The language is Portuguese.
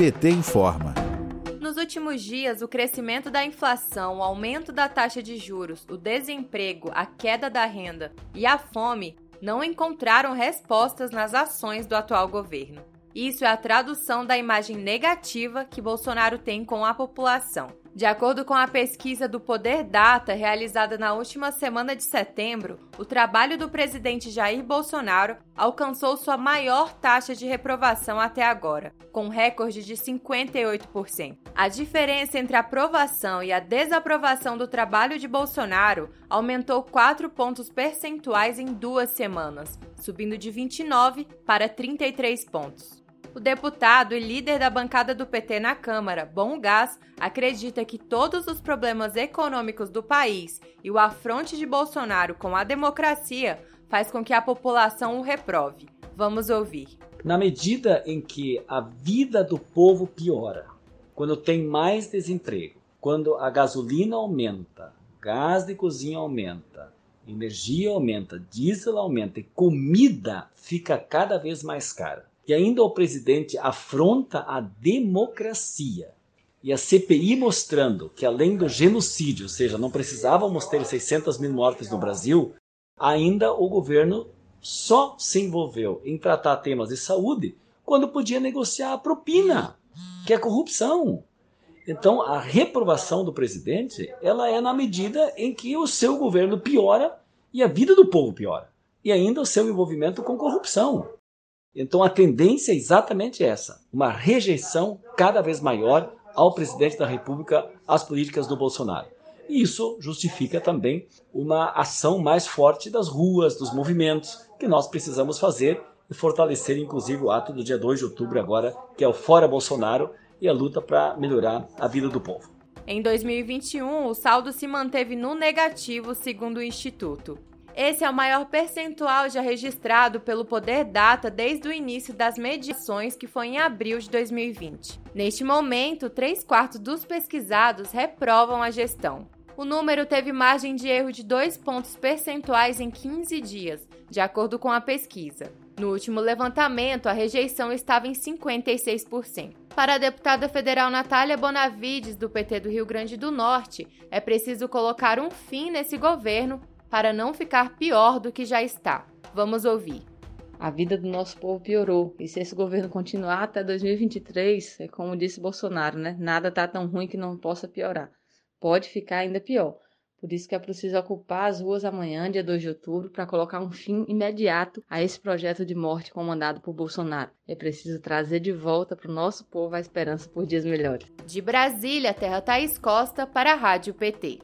PT informa. Nos últimos dias, o crescimento da inflação, o aumento da taxa de juros, o desemprego, a queda da renda e a fome não encontraram respostas nas ações do atual governo. Isso é a tradução da imagem negativa que Bolsonaro tem com a população. De acordo com a pesquisa do Poder Data realizada na última semana de setembro, o trabalho do presidente Jair Bolsonaro alcançou sua maior taxa de reprovação até agora, com um recorde de 58%. A diferença entre a aprovação e a desaprovação do trabalho de Bolsonaro aumentou 4 pontos percentuais em duas semanas, subindo de 29 para 33 pontos. O deputado e líder da bancada do PT na Câmara, Bom Gás, acredita que todos os problemas econômicos do país e o afronte de Bolsonaro com a democracia faz com que a população o reprove. Vamos ouvir. Na medida em que a vida do povo piora, quando tem mais desemprego, quando a gasolina aumenta, gás de cozinha aumenta, energia aumenta, diesel aumenta e comida fica cada vez mais cara e ainda o presidente afronta a democracia e a CPI mostrando que além do genocídio, ou seja, não precisávamos ter 600 mil mortes no Brasil, ainda o governo só se envolveu em tratar temas de saúde quando podia negociar a propina, que é corrupção. Então, a reprovação do presidente, ela é na medida em que o seu governo piora e a vida do povo piora. E ainda o seu envolvimento com corrupção. Então a tendência é exatamente essa: uma rejeição cada vez maior ao presidente da República, às políticas do Bolsonaro. E isso justifica também uma ação mais forte das ruas, dos movimentos, que nós precisamos fazer e fortalecer, inclusive, o ato do dia 2 de outubro, agora, que é o Fora Bolsonaro e a luta para melhorar a vida do povo. Em 2021, o saldo se manteve no negativo, segundo o Instituto. Esse é o maior percentual já registrado pelo Poder Data desde o início das medições, que foi em abril de 2020. Neste momento, três quartos dos pesquisados reprovam a gestão. O número teve margem de erro de 2 pontos percentuais em 15 dias, de acordo com a pesquisa. No último levantamento, a rejeição estava em 56%. Para a deputada federal Natália Bonavides, do PT do Rio Grande do Norte, é preciso colocar um fim nesse governo para não ficar pior do que já está. Vamos ouvir. A vida do nosso povo piorou. E se esse governo continuar até 2023, é como disse Bolsonaro, né? Nada está tão ruim que não possa piorar. Pode ficar ainda pior. Por isso que é preciso ocupar as ruas amanhã, dia 2 de outubro, para colocar um fim imediato a esse projeto de morte comandado por Bolsonaro. É preciso trazer de volta para o nosso povo a esperança por dias melhores. De Brasília, Terra Thaís Costa, para a Rádio PT.